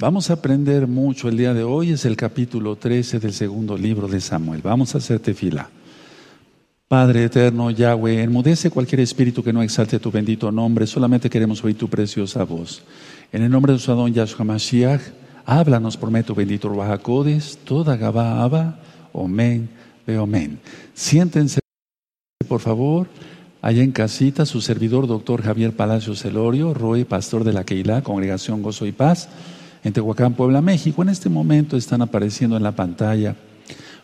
Vamos a aprender mucho el día de hoy, es el capítulo 13 del segundo libro de Samuel. Vamos a hacerte fila. Padre eterno, Yahweh, enmudece cualquier espíritu que no exalte tu bendito nombre, solamente queremos oír tu preciosa voz. En el nombre de su Adón Yahshua Mashiach, háblanos por medio tu bendito Ruajacodes, toda Gabá Abba, Omen, Beomen. Siéntense, por favor, allá en casita, su servidor, doctor Javier Palacios Celorio, Roy, pastor de la Keilah, Congregación Gozo y Paz en Tehuacán, Puebla, México. En este momento están apareciendo en la pantalla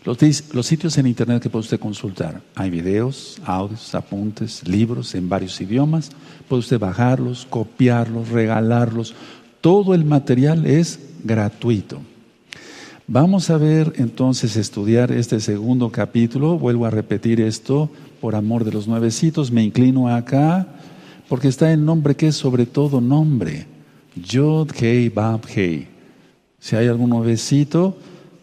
los, los, sitios en internet que puede usted consultar. Hay videos, audios, apuntes, libros en varios idiomas. Puede usted bajarlos, copiarlos, regalarlos. Todo el material es gratuito. Vamos a ver entonces estudiar este segundo capítulo. Vuelvo a repetir esto por amor de los nuevecitos. Me inclino acá porque está el nombre que es sobre todo nombre. Yod Hei Bab Hei. Si hay algún nuevecito,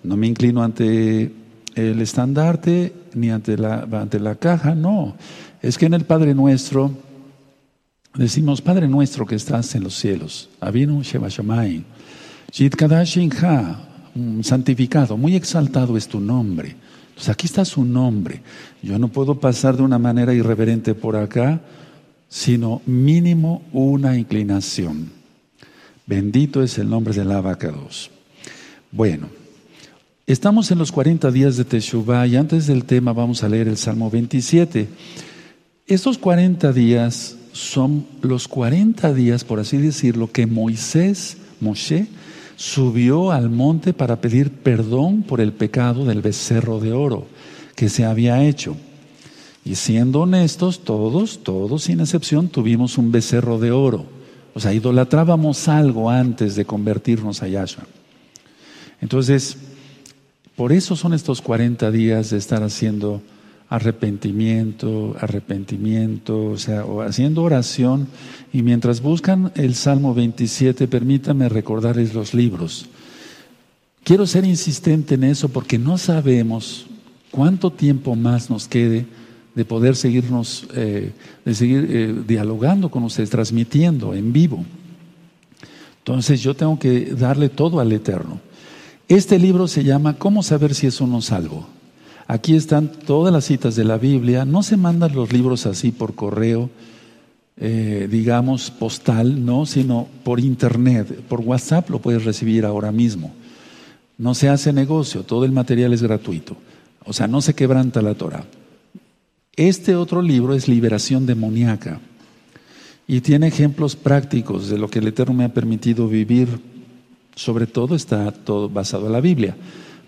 no me inclino ante el estandarte ni ante la, ante la caja, no. Es que en el Padre Nuestro decimos, Padre Nuestro que estás en los cielos, Avinu Sheba Shamayim, Kadashin Ha, santificado, muy exaltado es tu nombre. Entonces aquí está su nombre. Yo no puedo pasar de una manera irreverente por acá, sino mínimo una inclinación. Bendito es el nombre del abacados. Bueno, estamos en los 40 días de Teshuvah y antes del tema vamos a leer el Salmo 27. Estos 40 días son los 40 días, por así decirlo, que Moisés, Moshe, subió al monte para pedir perdón por el pecado del becerro de oro que se había hecho. Y siendo honestos, todos, todos sin excepción, tuvimos un becerro de oro. O sea, idolatrábamos algo antes de convertirnos a Yahshua. Entonces, por eso son estos 40 días de estar haciendo arrepentimiento, arrepentimiento, o sea, haciendo oración. Y mientras buscan el Salmo 27, permítanme recordarles los libros. Quiero ser insistente en eso porque no sabemos cuánto tiempo más nos quede de poder seguirnos, eh, de seguir eh, dialogando con ustedes, transmitiendo en vivo. Entonces yo tengo que darle todo al Eterno. Este libro se llama ¿Cómo saber si es uno salvo? Aquí están todas las citas de la Biblia. No se mandan los libros así por correo, eh, digamos, postal, no, sino por internet. Por WhatsApp lo puedes recibir ahora mismo. No se hace negocio, todo el material es gratuito. O sea, no se quebranta la Torah. Este otro libro es Liberación demoníaca y tiene ejemplos prácticos de lo que el Eterno me ha permitido vivir. Sobre todo está todo basado en la Biblia.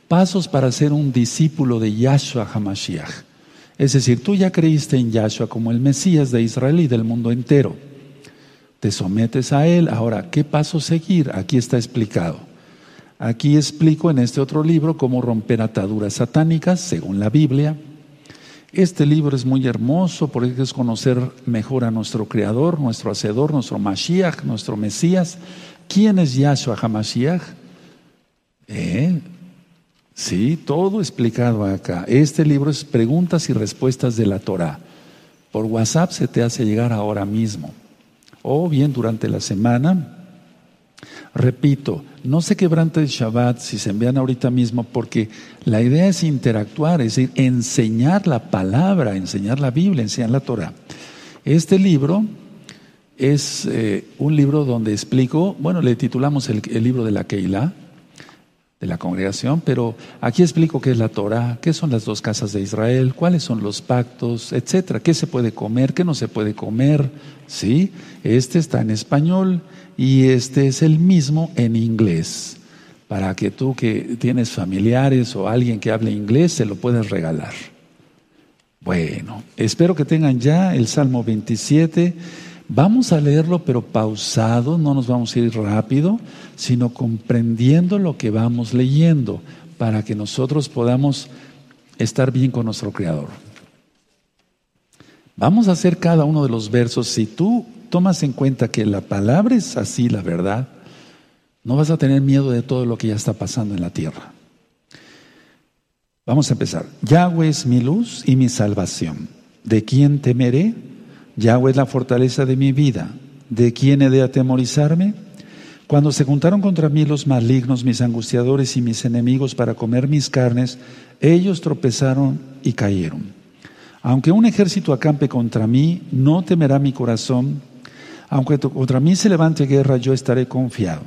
Pasos para ser un discípulo de Yahshua HaMashiach. Es decir, tú ya creíste en Yahshua como el Mesías de Israel y del mundo entero. Te sometes a Él. Ahora, ¿qué paso seguir? Aquí está explicado. Aquí explico en este otro libro cómo romper ataduras satánicas, según la Biblia, este libro es muy hermoso porque es conocer mejor a nuestro Creador, nuestro Hacedor, nuestro Mashiach, nuestro Mesías. ¿Quién es Yahshua HaMashiach? ¿Eh? Sí, todo explicado acá. Este libro es preguntas y respuestas de la Torah. Por WhatsApp se te hace llegar ahora mismo. O bien durante la semana Repito, no se quebrante el Shabbat si se envían ahorita mismo, porque la idea es interactuar, es decir, enseñar la palabra, enseñar la Biblia, enseñar la Torah. Este libro es eh, un libro donde explico, bueno, le titulamos el, libro de la Keilah, de la congregación, pero aquí explico qué es la Torah, qué son las dos casas de Israel, cuáles son los pactos, etcétera, qué se puede comer, qué no se puede comer, ¿sí? Este está en español y este es el mismo en inglés, para que tú que tienes familiares o alguien que hable inglés se lo puedas regalar. Bueno, espero que tengan ya el Salmo 27 Vamos a leerlo, pero pausado, no nos vamos a ir rápido, sino comprendiendo lo que vamos leyendo, para que nosotros podamos estar bien con nuestro Creador. Vamos a hacer cada uno de los versos. Si tú tomas en cuenta que la palabra es así, la verdad, no vas a tener miedo de todo lo que ya está pasando en la tierra. Vamos a empezar. Yahweh es mi luz y mi salvación. ¿De quién temeré? Yahweh es la fortaleza de mi vida. ¿De quién he de atemorizarme? Cuando se juntaron contra mí los malignos, mis angustiadores y mis enemigos para comer mis carnes, ellos tropezaron y cayeron. Aunque un ejército acampe contra mí, no temerá mi corazón. Aunque contra mí se levante guerra, yo estaré confiado.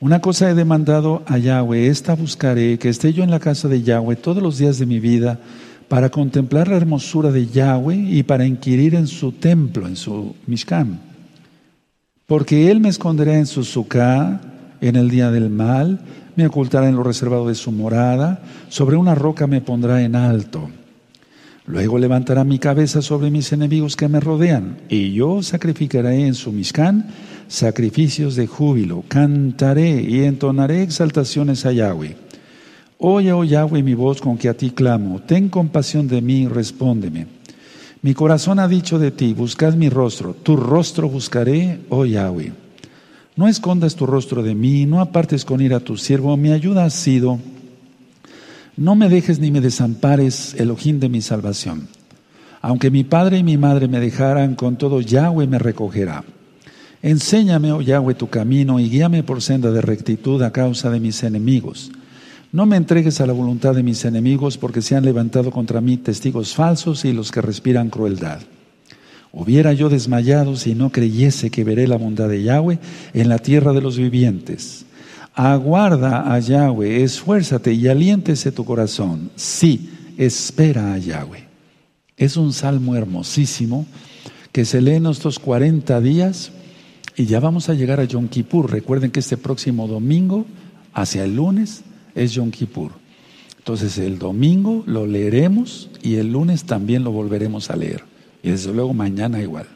Una cosa he demandado a Yahweh, esta buscaré, que esté yo en la casa de Yahweh todos los días de mi vida, para contemplar la hermosura de Yahweh y para inquirir en su templo, en su Mishkan. Porque Él me esconderá en su sukkah en el día del mal, me ocultará en lo reservado de su morada, sobre una roca me pondrá en alto. Luego levantará mi cabeza sobre mis enemigos que me rodean, y yo sacrificaré en su sacrificios de júbilo, cantaré y entonaré exaltaciones a Yahweh. Oye, oh Yahweh, mi voz con que a ti clamo, ten compasión de mí respóndeme. Mi corazón ha dicho de ti, buscad mi rostro, tu rostro buscaré, oh Yahweh. No escondas tu rostro de mí, no apartes con ira a tu siervo, mi ayuda ha sido. No me dejes ni me desampares, Elohim de mi salvación. Aunque mi padre y mi madre me dejaran, con todo Yahweh me recogerá. Enséñame, oh Yahweh, tu camino y guíame por senda de rectitud a causa de mis enemigos. No me entregues a la voluntad de mis enemigos porque se han levantado contra mí testigos falsos y los que respiran crueldad. Hubiera yo desmayado si no creyese que veré la bondad de Yahweh en la tierra de los vivientes. Aguarda a Yahweh, esfuérzate y aliéntese tu corazón. Sí, espera a Yahweh. Es un salmo hermosísimo que se lee en estos 40 días y ya vamos a llegar a Yom Kippur. Recuerden que este próximo domingo, hacia el lunes, es Yom Kippur. Entonces el domingo lo leeremos y el lunes también lo volveremos a leer. Y desde luego mañana igual.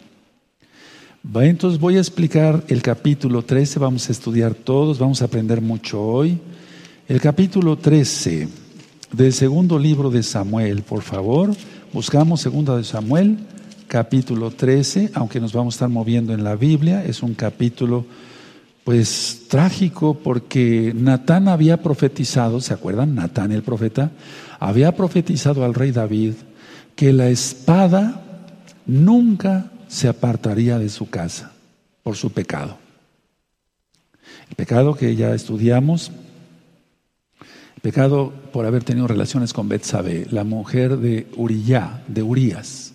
Entonces voy a explicar el capítulo 13, vamos a estudiar todos, vamos a aprender mucho hoy. El capítulo 13 del segundo libro de Samuel, por favor, buscamos segunda de Samuel capítulo 13, aunque nos vamos a estar moviendo en la Biblia, es un capítulo pues trágico porque Natán había profetizado, ¿se acuerdan? Natán el profeta había profetizado al rey David que la espada nunca se apartaría de su casa por su pecado. El pecado que ya estudiamos, el pecado por haber tenido relaciones con Betsabé, la mujer de Uriyá, de Urías.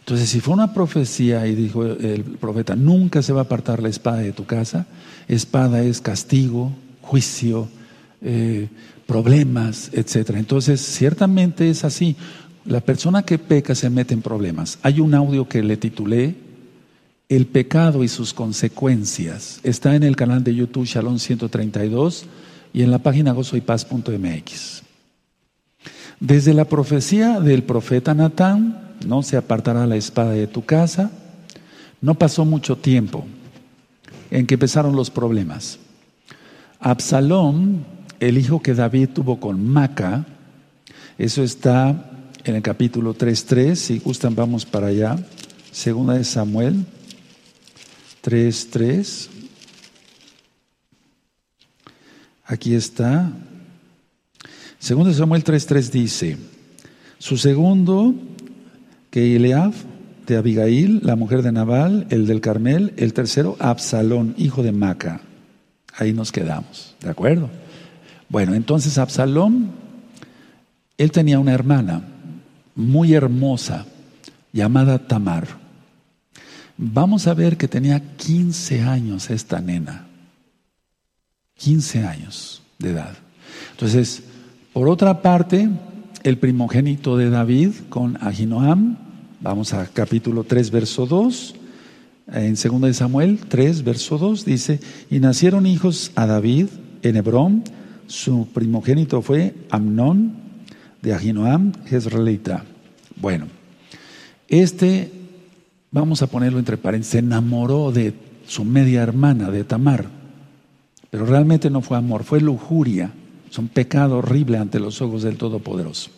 Entonces, si fue una profecía y dijo el profeta, nunca se va a apartar la espada de tu casa, espada es castigo, juicio, eh, problemas, etc. Entonces, ciertamente es así. La persona que peca se mete en problemas. Hay un audio que le titulé El pecado y sus consecuencias. Está en el canal de YouTube Shalom 132 y en la página gozoypaz.mx. Desde la profecía del profeta Natán, no se apartará la espada de tu casa. No pasó mucho tiempo en que empezaron los problemas. Absalón, el hijo que David tuvo con Maca, eso está en el capítulo 3.3, si gustan vamos para allá, segunda de Samuel 3.3. Aquí está. Segunda de Samuel 3.3 dice, su segundo que Eliab de Abigail, la mujer de Nabal, el del Carmel, el tercero, Absalón, hijo de Maca. Ahí nos quedamos, ¿de acuerdo? Bueno, entonces Absalón, él tenía una hermana muy hermosa llamada Tamar. Vamos a ver que tenía 15 años esta nena. 15 años de edad. Entonces, por otra parte, el primogénito de David con Ahinoam. Vamos a capítulo 3, verso 2. En 2 de Samuel 3, verso 2 dice, y nacieron hijos a David en Hebrón. Su primogénito fue Amnón de Ahinoam, Jezreelita. Bueno, este, vamos a ponerlo entre paréntesis, se enamoró de su media hermana, de Tamar. Pero realmente no fue amor, fue lujuria. Es un pecado horrible ante los ojos del Todopoderoso.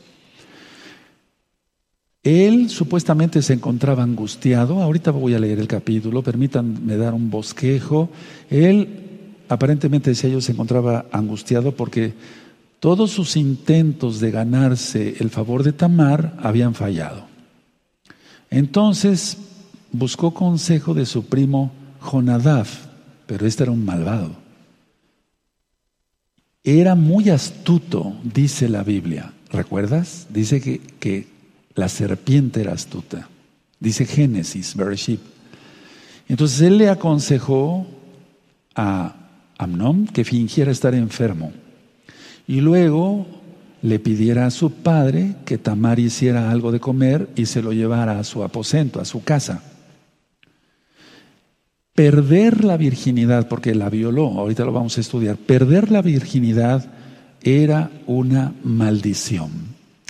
Él supuestamente se encontraba angustiado, ahorita voy a leer el capítulo, permítanme dar un bosquejo. Él aparentemente decía yo se encontraba angustiado porque todos sus intentos de ganarse el favor de Tamar habían fallado. Entonces buscó consejo de su primo Jonadab, pero este era un malvado. Era muy astuto, dice la Biblia. ¿Recuerdas? Dice que, que la serpiente era astuta. Dice Génesis, Bereshit. Entonces él le aconsejó a Amnón que fingiera estar enfermo. Y luego le pidiera a su padre que Tamar hiciera algo de comer y se lo llevara a su aposento, a su casa. Perder la virginidad, porque la violó, ahorita lo vamos a estudiar, perder la virginidad era una maldición.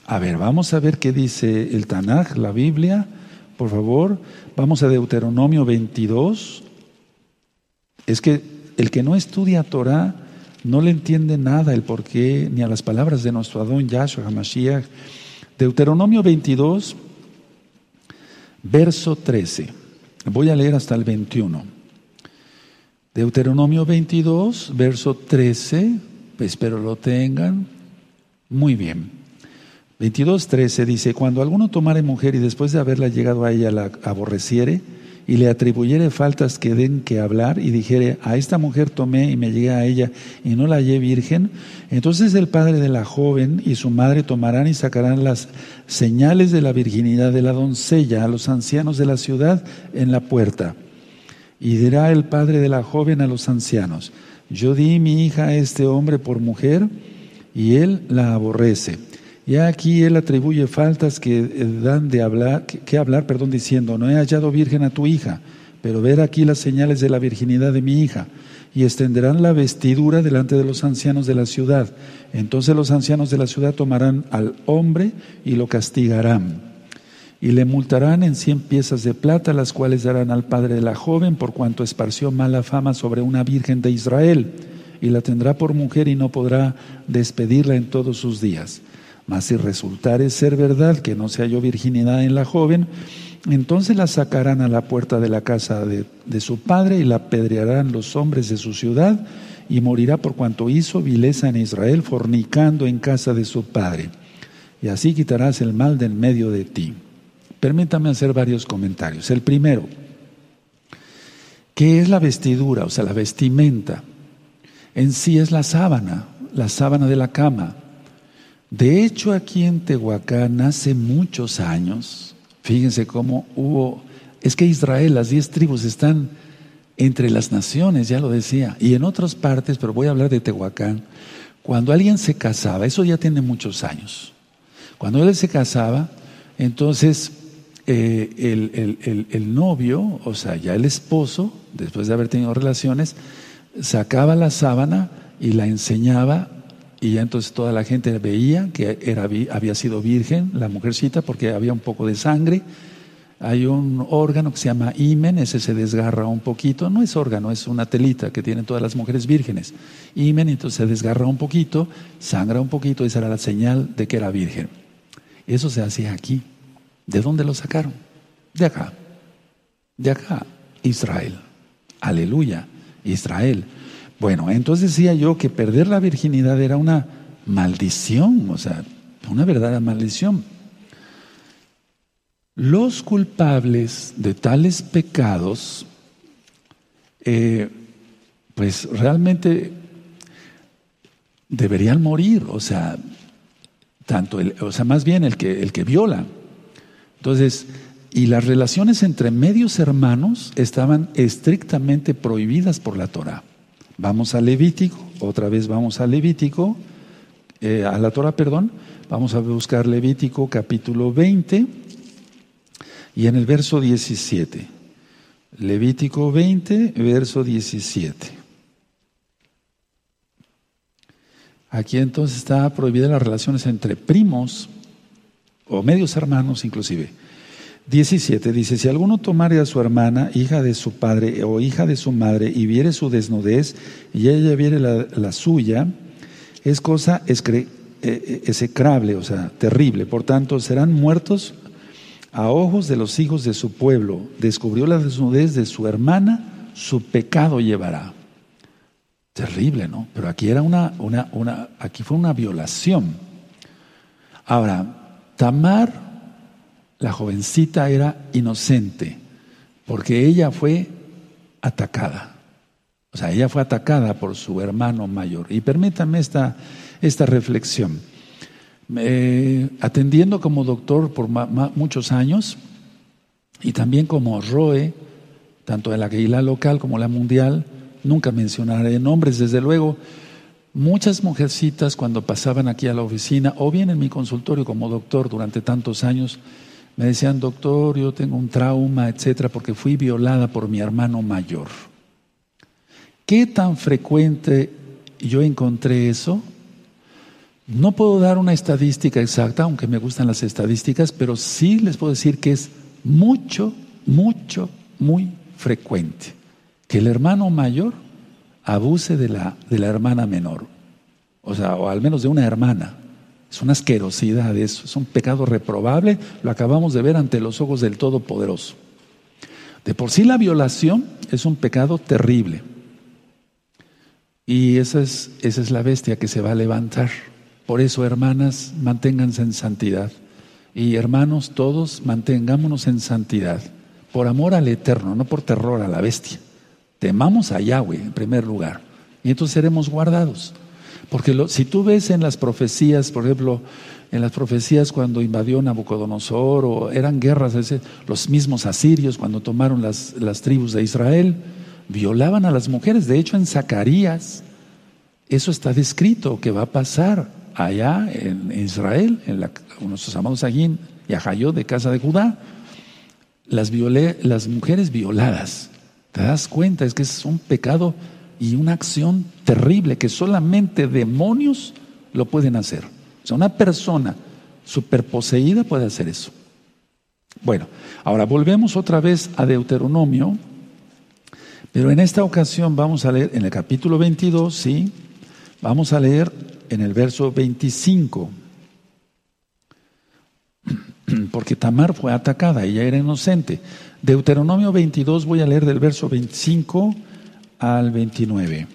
A ver, vamos a ver qué dice el Tanaj, la Biblia, por favor. Vamos a Deuteronomio 22. Es que el que no estudia Torah no le entiende nada el porqué ni a las palabras de nuestro Adón Yahshua HaMashiach. Deuteronomio 22, verso 13. Voy a leer hasta el 21. Deuteronomio 22, verso 13. Espero lo tengan. Muy bien. 22, 13 dice, cuando alguno tomare mujer y después de haberla llegado a ella la aborreciere, y le atribuyere faltas que den que hablar y dijere, a esta mujer tomé y me llegué a ella y no la hallé virgen, entonces el padre de la joven y su madre tomarán y sacarán las señales de la virginidad de la doncella a los ancianos de la ciudad en la puerta. Y dirá el padre de la joven a los ancianos, yo di mi hija a este hombre por mujer y él la aborrece y aquí él atribuye faltas que eh, dan de hablar, que, hablar, perdón, diciendo, no he hallado virgen a tu hija, pero ver aquí las señales de la virginidad de mi hija. Y extenderán la vestidura delante de los ancianos de la ciudad. Entonces los ancianos de la ciudad tomarán al hombre y lo castigarán. Y le multarán en cien piezas de plata, las cuales darán al padre de la joven, por cuanto esparció mala fama sobre una virgen de Israel. Y la tendrá por mujer y no podrá despedirla en todos sus días. Mas si resultare ser verdad que no se halló virginidad en la joven, entonces la sacarán a la puerta de la casa de, su padre y la apedrearán los hombres de su ciudad y morirá por cuanto hizo vileza en Israel fornicando en casa de su padre. Y así quitarás el mal del medio de ti. Permítame hacer varios comentarios. El primero, ¿qué es la vestidura? O sea, la vestimenta. En sí es la sábana, la sábana de la cama. De hecho, aquí en Tehuacán hace muchos años, fíjense cómo hubo, es que Israel, las diez tribus están entre las naciones, ya lo decía, y en otras partes, pero voy a hablar de Tehuacán, cuando alguien se casaba, eso ya tiene muchos años, cuando él se casaba, entonces eh, el, el novio, o sea, ya el esposo, después de haber tenido relaciones, sacaba la sábana y la enseñaba y ya entonces toda la gente veía que era, había sido virgen la mujercita porque había un poco de sangre. Hay un órgano que se llama imen, ese se desgarra un poquito. No es órgano, es una telita que tienen todas las mujeres vírgenes. Imen, entonces se desgarra un poquito, sangra un poquito, esa era la señal de que era virgen. Eso se hacía aquí. ¿De dónde lo sacaron? De acá. De acá, Israel. Aleluya, Israel. Bueno, entonces decía yo que perder la virginidad era una maldición, o sea, una verdadera maldición. Los culpables de tales pecados, eh, pues realmente deberían morir, o sea, tanto el, o sea, más bien el que, el que viola. Entonces, y las relaciones entre medios hermanos estaban estrictamente prohibidas por la Torah. Vamos a Levítico, otra vez vamos a Levítico, eh, a la Torah, perdón. Vamos a buscar Levítico capítulo 20 y en el verso 17. Levítico 20, verso 17. Aquí entonces está prohibida las relaciones entre primos o medios hermanos inclusive. 17 dice, si alguno tomare a su hermana, hija de su padre o hija de su madre, y viere su desnudez, y ella viere la, suya, es cosa eh, eh, execrable, o sea, terrible. Por tanto, serán muertos a ojos de los hijos de su pueblo. Descubrió la desnudez de su hermana, su pecado llevará. Terrible, ¿no? Pero aquí era una, una, una aquí fue una violación. Ahora, Tamar la jovencita era inocente porque ella fue atacada. O sea, ella fue atacada por su hermano mayor. Y permítanme esta, esta reflexión. atendiendo como doctor por muchos años y también como ROE, tanto en la Keila local como la mundial, nunca mencionaré nombres, desde luego, muchas mujercitas cuando pasaban aquí a la oficina o bien en mi consultorio como doctor durante tantos años, me decían, doctor, yo tengo un trauma, etcétera, porque fui violada por mi hermano mayor. ¿Qué tan frecuente yo encontré eso? No puedo dar una estadística exacta, aunque me gustan las estadísticas, pero sí les puedo decir que es mucho, mucho, muy frecuente que el hermano mayor abuse de la, de la hermana menor, o sea, o al menos de una hermana. Es una asquerosidad eso, es un pecado reprobable, lo acabamos de ver ante los ojos del Todopoderoso. De por sí la violación es un pecado terrible. Y esa es, esa es la bestia que se va a levantar. Por eso, hermanas, manténganse en santidad. Y hermanos, todos mantengámonos en santidad. Por amor al Eterno, no por terror a la bestia. Temamos a Yahweh en primer lugar. Y entonces seremos guardados. Porque si tú ves en las profecías, por ejemplo, en las profecías cuando invadió Nabucodonosor o eran guerras, los mismos asirios cuando tomaron las, las tribus de Israel, violaban a las mujeres. De hecho, en Zacarías, eso está descrito que va a pasar allá en Israel, en la, nuestros amados Agín y Ajayó de casa de Judá. Las, las mujeres violadas. ¿Te das cuenta? Es que es un pecado y una acción terrible que solamente demonios lo pueden hacer. O sea, una persona superposeída puede hacer eso. Bueno, ahora volvemos otra vez a Deuteronomio, pero en esta ocasión vamos a leer en el capítulo 22, sí, vamos a leer en el verso 25. Porque Tamar fue atacada, ella era inocente. Deuteronomio 22, voy a leer del verso 25 al 29.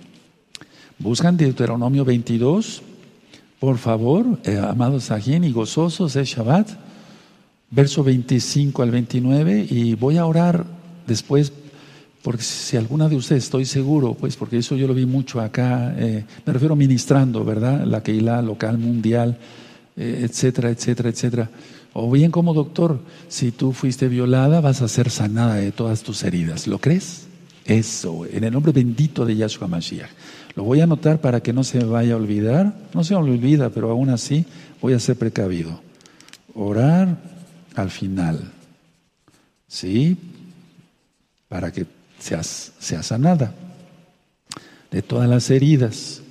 Buscan Deuteronomio 22, por favor, eh, amados ajín y gozosos es Shabbat, verso 25 al 29, y voy a orar después, porque si alguna de ustedes, estoy seguro, pues porque eso yo lo vi mucho acá, eh, me refiero ministrando, ¿verdad? La Keilah local, mundial, eh, etcétera, etcétera, etcétera. O bien como doctor, si tú fuiste violada, vas a ser sanada de todas tus heridas. ¿Lo crees? Eso, en el nombre bendito de Yahshua Mashiach. Lo voy a anotar para que no se me vaya a olvidar. No se me olvida, pero aún así voy a ser precavido. Orar al final. ¿Sí? Para que seas sanada de todas las heridas.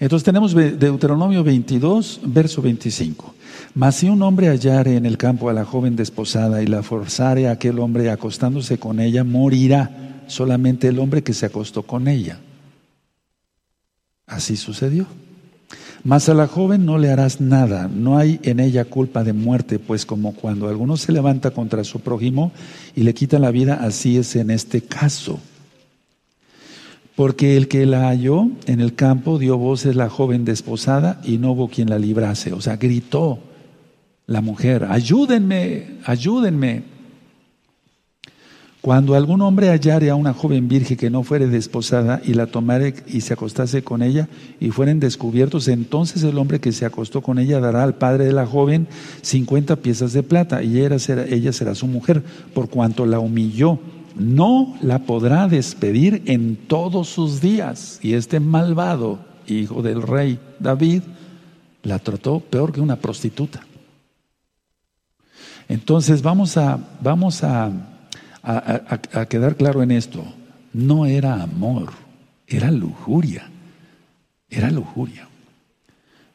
Entonces tenemos Deuteronomio 22, verso 25. Mas si un hombre hallare en el campo a la joven desposada y la forzare a aquel hombre acostándose con ella, morirá solamente el hombre que se acostó con ella. Así sucedió. Mas a la joven no le harás nada, no hay en ella culpa de muerte, pues como cuando alguno se levanta contra su prójimo y le quita la vida, así es en este caso. Porque el que la halló en el campo dio voces la joven desposada y no hubo quien la librase, o sea, gritó la mujer, ayúdenme, ayúdenme. Cuando algún hombre hallare a una joven virgen que no fuere desposada y la tomare y se acostase con ella y fueren descubiertos, entonces el hombre que se acostó con ella dará al padre de la joven cincuenta piezas de plata y ella será, su mujer, por cuanto la humilló. No la podrá despedir en todos sus días. Y este malvado, hijo del rey David, la trató peor que una prostituta. Entonces vamos a, vamos a, a, quedar claro en esto. No era amor, era lujuria. Era lujuria.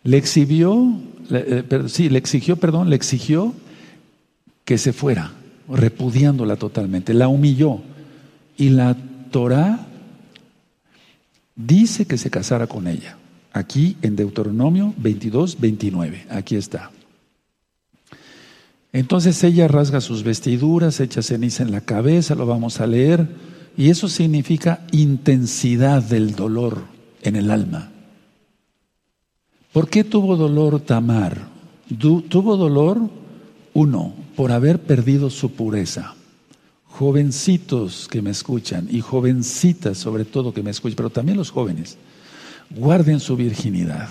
Le exhibió, eh, sí, le exigió, perdón, le exigió que se fuera, repudiándola totalmente. La humilló. Y la Torah dice que se casara con ella. Aquí en Deuteronomio 22, 29. Aquí está. Entonces ella rasga sus vestiduras, echa ceniza en la cabeza, lo vamos a leer, y eso significa intensidad del dolor en el alma. ¿Por qué tuvo dolor Tamar? tuvo dolor, uno, por haber perdido su pureza. jovencitos que me escuchan y jovencitas sobre todo que me escuchan, pero también los jóvenes, guarden su virginidad.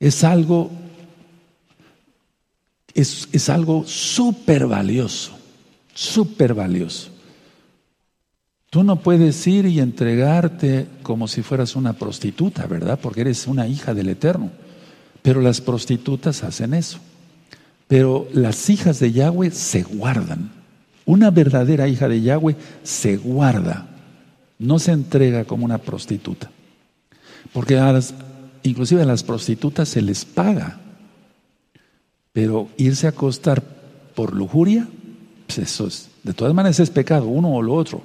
Es algo, es, es algo súper valioso, súper valioso. Tú no puedes ir y entregarte como si fueras una prostituta, ¿verdad? Porque eres una hija del Eterno. Pero las prostitutas hacen eso. Pero las hijas de Yahweh se guardan. Una verdadera hija de Yahweh se guarda. No se entrega como una prostituta. Porque inclusive a las prostitutas se les paga. Pero irse a acostar por lujuria, pues eso es, de todas maneras es pecado, uno o lo otro.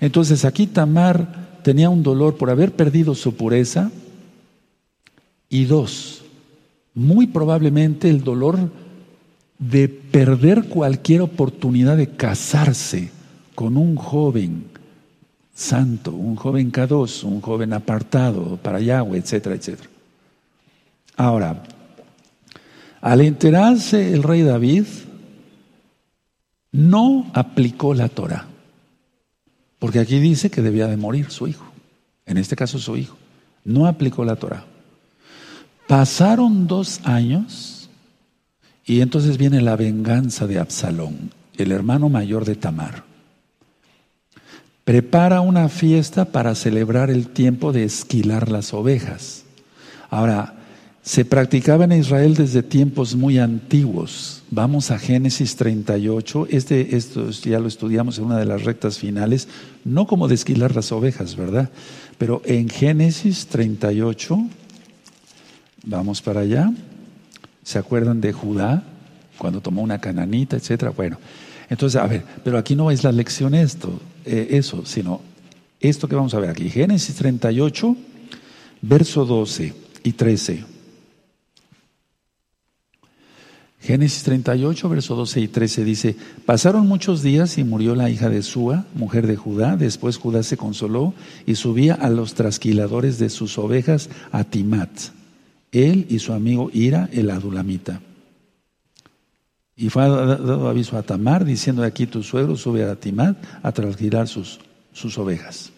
Entonces aquí Tamar tenía un dolor por haber perdido su pureza y dos, muy probablemente el dolor de perder cualquier oportunidad de casarse con un joven santo, un joven cadoso, un joven apartado para Yahweh, etcétera, etcétera. Ahora, al enterarse el rey David, no aplicó la Torah. Porque aquí dice que debía de morir su hijo. En este caso su hijo. No aplicó la Torah. Pasaron dos años y entonces viene la venganza de Absalón, el hermano mayor de Tamar. Prepara una fiesta para celebrar el tiempo de esquilar las ovejas. Ahora, se practicaba en Israel desde tiempos muy antiguos. Vamos a Génesis 38. Este, esto ya lo estudiamos en una de las rectas finales, no como de esquilar las ovejas, ¿verdad? Pero en Génesis 38, vamos para allá. ¿Se acuerdan de Judá? Cuando tomó una cananita, etcétera. Bueno, entonces, a ver, pero aquí no es la lección esto, eh, eso, sino esto que vamos a ver aquí. Génesis 38, verso 12 y 13. Génesis 38, verso 12 y 13 dice, pasaron muchos días y murió la hija de Sua, mujer de Judá. Después Judá se consoló y subía a los trasquiladores de sus ovejas a Timat, él y su amigo Ira, el adulamita. Y fue dado aviso a Tamar, diciendo, aquí tu suegro sube a Timat a trasquilar sus, sus ovejas.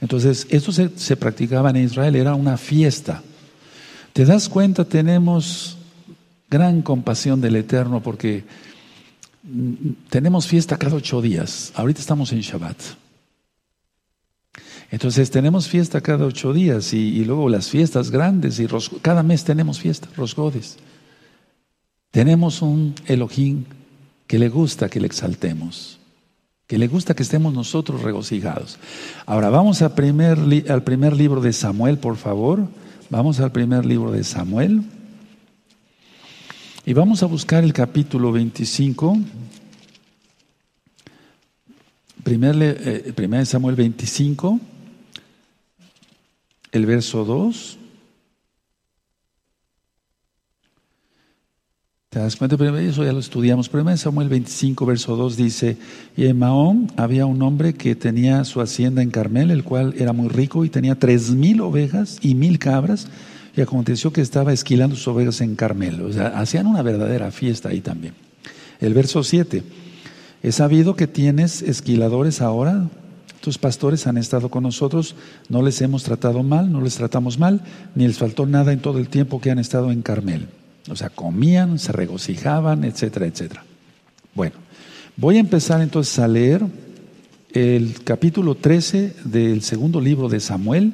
Entonces, esto se, se practicaba en Israel, era una fiesta. ¿Te das cuenta? Tenemos gran compasión del Eterno porque tenemos fiesta cada ocho días. Ahorita estamos en Shabbat. Entonces tenemos fiesta cada ocho días y, luego las fiestas grandes y cada mes tenemos fiesta, Rosgodes. Tenemos un Elohim que le gusta que le exaltemos, que le gusta que estemos nosotros regocijados. Ahora vamos al primer libro de Samuel, por favor. Vamos al primer libro de Samuel. Y vamos a buscar el capítulo 25, primer, eh, Samuel 25, el verso 2. ¿Te das cuenta? Eso ya lo estudiamos. Primero Samuel 25, verso 2 dice, y en Mahón había un hombre que tenía su hacienda en Carmel, el cual era muy rico y tenía tres mil ovejas y mil cabras y aconteció que estaba esquilando sus ovejas en Carmelo. O sea, hacían una verdadera fiesta ahí también. El verso 7. He sabido que tienes esquiladores ahora. Tus pastores han estado con nosotros. No les hemos tratado mal, no les tratamos mal, ni les faltó nada en todo el tiempo que han estado en Carmel. O sea, comían, se regocijaban, etcétera, etcétera. Bueno, voy a empezar entonces a leer el capítulo 13 del segundo libro de Samuel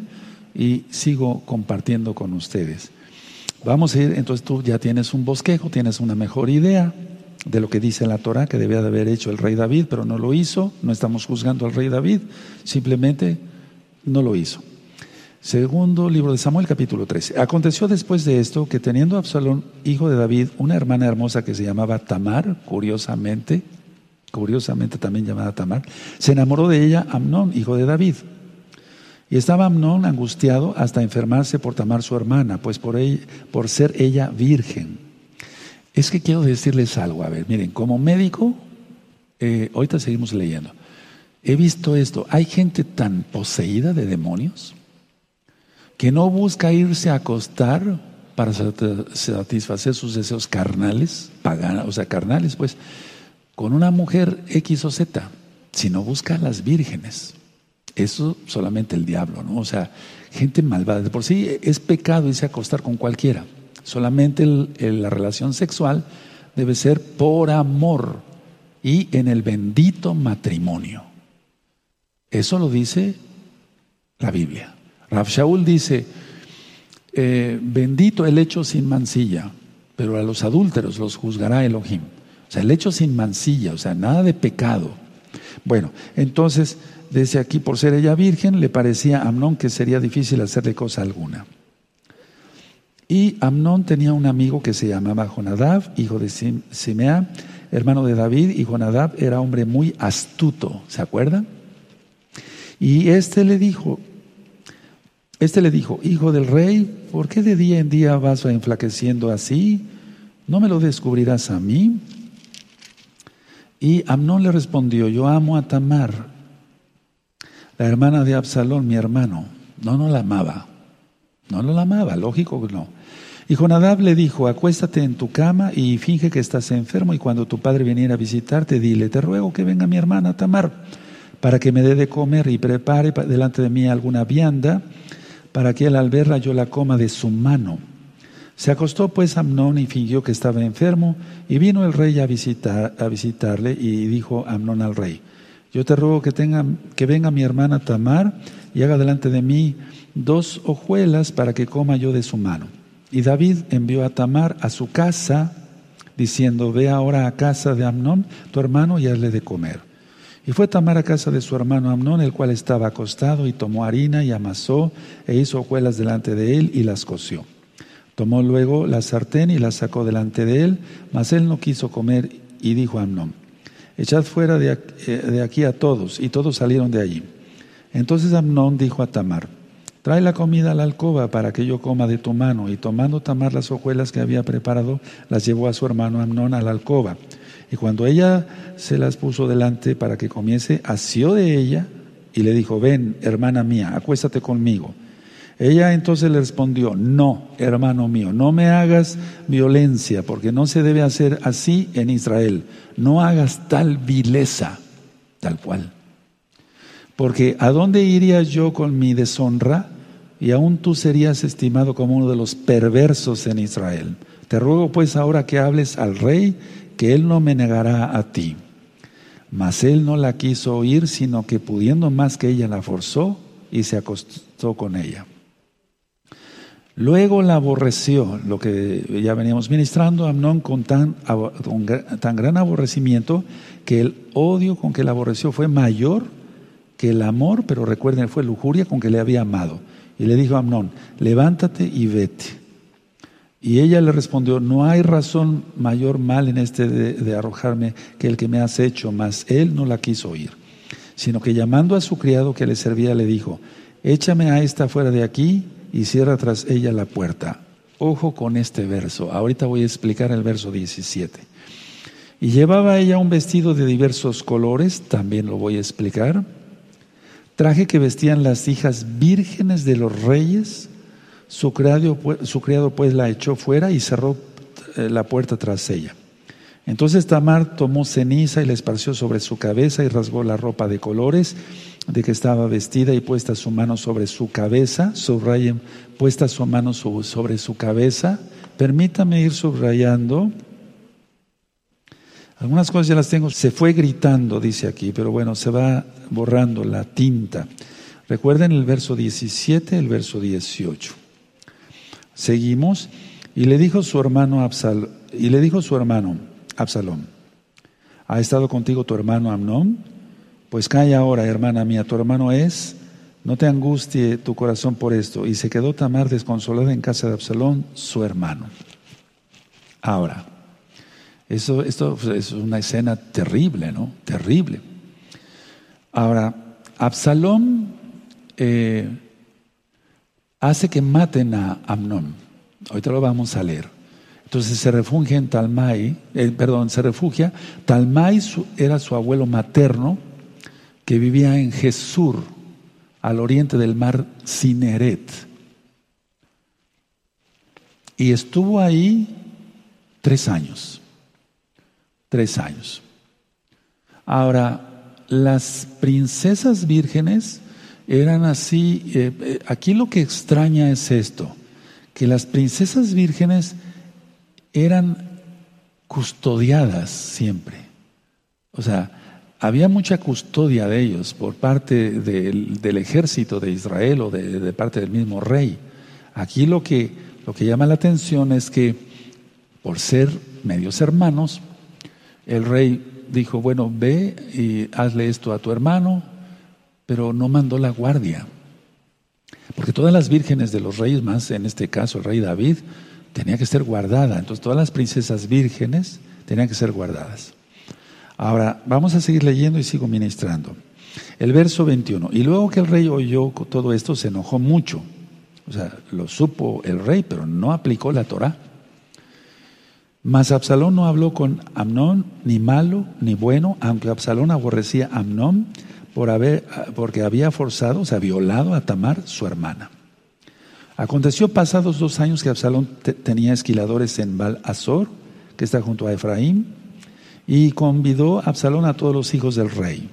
y sigo compartiendo con ustedes. Vamos a ir, entonces tú ya tienes un bosquejo, tienes una mejor idea de lo que dice la Torah que debía de haber hecho el rey David, pero no lo hizo. No estamos juzgando al rey David, simplemente no lo hizo. Segundo libro de Samuel, capítulo 13. Aconteció después de esto que teniendo Absalón, hijo de David, una hermana hermosa que se llamaba Tamar, curiosamente, curiosamente también llamada Tamar, se enamoró de ella Amnón, hijo de David. Y estaba Amnón angustiado hasta enfermarse por Tamar su hermana, pues por, por ser ella virgen. Es que quiero decirles algo, a ver, miren, como médico, eh, ahorita seguimos leyendo, he visto esto, hay gente tan poseída de demonios que no busca irse a acostar para satisfacer sus deseos carnales, o sea, carnales, pues, con una mujer X o Z, sino busca a las vírgenes. Eso solamente el diablo, ¿no? O sea, gente malvada. Por sí es pecado irse a acostar con cualquiera. Solamente la relación sexual debe ser por amor y en el bendito matrimonio. Eso lo dice la Biblia. Rav Shaul dice, eh, bendito el hecho sin mancilla, pero a los adúlteros los juzgará Elohim. O sea, el hecho sin mancilla, o sea, nada de pecado. Bueno, entonces, desde aquí, por ser ella virgen, le parecía a Amnón que sería difícil hacerle cosa alguna. Y Amnón tenía un amigo que se llamaba Jonadab, hijo de Simea, hermano de David, y Jonadab era hombre muy astuto, ¿se acuerdan? Y este le dijo, este le dijo, hijo del rey, ¿por qué de día en día vas enflaqueciendo así? ¿No me lo descubrirás a mí? Y Amnón le respondió, yo amo a Tamar, la hermana de Absalón, mi hermano. No, no la amaba. No, la amaba, lógico que no. Y Jonadab le dijo, acuéstate en tu cama y finge que estás enfermo y cuando tu padre viniera a visitarte, dile, te ruego que venga mi hermana Tamar para que me dé de comer y prepare delante de mí alguna vianda para que él al verla yo la coma de su mano. Se acostó pues Amnón y fingió que estaba enfermo y vino el rey a, visitar, a visitarle y dijo Amnón al rey, yo te ruego que, tenga, que venga mi hermana Tamar y haga delante de mí dos hojuelas para que coma yo de su mano. Y David envió a Tamar a su casa diciendo, ve ahora a casa de Amnón, tu hermano, y hazle de comer. Y fue Tamar a casa de su hermano Amnón, el cual estaba acostado, y tomó harina y amasó, e hizo hojuelas delante de él y las coció. Tomó luego la sartén y la sacó delante de él, mas él no quiso comer y dijo a Amnón, echad fuera de aquí a todos, y todos salieron de allí. Entonces Amnón dijo a Tamar, trae la comida a la alcoba para que yo coma de tu mano. Y tomando Tamar las hojuelas que había preparado, las llevó a su hermano Amnón a la alcoba. Y cuando ella se las puso delante para que comiese, asió de ella y le dijo, ven, hermana mía, acuéstate conmigo. Ella entonces le respondió, no, hermano mío, no me hagas violencia, porque no se debe hacer así en Israel. No hagas tal vileza, tal cual. Porque ¿a dónde iría yo con mi deshonra? Y aún tú serías estimado como uno de los perversos en Israel. Te ruego pues ahora que hables al rey, que él no me negará a ti. Mas él no la quiso oír, sino que pudiendo más que ella la forzó y se acostó con ella. Luego la aborreció, lo que ya veníamos ministrando, Amnón con tan, tan gran aborrecimiento que el odio con que la aborreció fue mayor que el amor, pero recuerden, fue lujuria con que le había amado. Y le dijo a Amnón, levántate y vete. Y ella le respondió, no hay razón mayor mal en este de, de, arrojarme que el que me has hecho, mas él no la quiso oír, sino que llamando a su criado que le servía le dijo, échame a esta fuera de aquí y cierra tras ella la puerta. Ojo con este verso. Ahorita voy a explicar el verso 17. Y llevaba ella un vestido de diversos colores, también lo voy a explicar. Traje que vestían las hijas vírgenes de los reyes. Su criado, su criado pues la echó fuera y cerró eh, la puerta tras ella. Entonces Tamar tomó ceniza y la esparció sobre su cabeza y rasgó la ropa de colores de que estaba vestida y puesta su mano sobre su cabeza, subrayen, puesta su mano sobre su cabeza. Permítame ir subrayando. Algunas cosas ya las tengo. Se fue gritando, dice aquí, pero bueno, se va borrando la tinta. Recuerden el verso 17, el verso 18. Seguimos. Y le dijo su hermano Absal, y le dijo su hermano Absalón, ¿ha estado contigo tu hermano Amnón? Pues calla ahora, hermana mía, tu hermano es, no te angustie tu corazón por esto. Y se quedó Tamar desconsolada en casa de Absalón, su hermano. Ahora, eso, esto es una escena terrible, ¿no? Terrible. Ahora, Absalón eh, hace que maten a Amnón. Ahorita lo vamos a leer. Entonces se refugia en Talmai, eh, perdón, se refugia. Talmai era su abuelo materno que vivía en Jesur, al oriente del mar Cineret. Y estuvo ahí tres años. Tres años. Ahora, las princesas vírgenes eran así, eh, eh, aquí lo que extraña es esto, que las princesas vírgenes eran custodiadas siempre. O sea, había mucha custodia de ellos por parte del, ejército de Israel o de, parte del mismo rey. Aquí lo que, lo que llama la atención es que por ser medios hermanos, el rey dijo, bueno, ve y hazle esto a tu hermano, pero no mandó la guardia. Porque todas las vírgenes de los reyes, más en este caso el rey David, tenía que ser guardada. Entonces todas las princesas vírgenes tenían que ser guardadas. Ahora, vamos a seguir leyendo y sigo ministrando. El verso 21. Y luego que el rey oyó todo esto, se enojó mucho. O sea, lo supo el rey, pero no aplicó la Torah. Mas Absalón no habló con Amnón ni malo ni bueno, aunque Absalón aborrecía a Amnón por haber, porque había forzado, o sea, violado a Tamar, su hermana. Aconteció pasados dos años que Absalón tenía esquiladores en Baal Azor, que está junto a Efraín, y convidó a Absalón a todos los hijos del rey.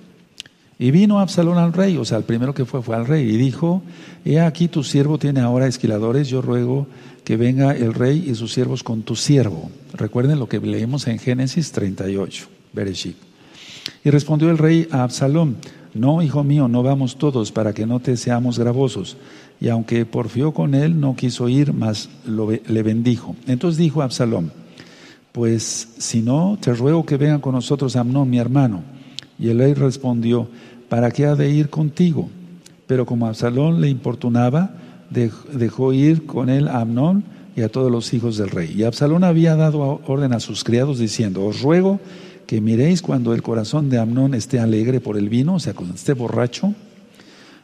Y vino Absalón al rey, o sea, el primero que fue fue al rey, y dijo, he aquí tu siervo tiene ahora esquiladores, yo ruego que venga el rey y sus siervos con tu siervo. Recuerden lo que leímos en Génesis 38, Bereshit. Y respondió el rey a Absalón, no, hijo mío, no vamos todos para que no te seamos gravosos y aunque porfió con él, no quiso ir, mas le bendijo. Entonces dijo Absalón, pues si no, te ruego que venga con nosotros Amnón, mi hermano. Y el rey respondió, ¿para qué ha de ir contigo? Pero como Absalón le importunaba, dejó ir con él a Amnón y a todos los hijos del rey. Y Absalón había dado orden a sus criados diciendo, os ruego que miréis cuando el corazón de Amnón esté alegre por el vino, o sea, cuando esté borracho,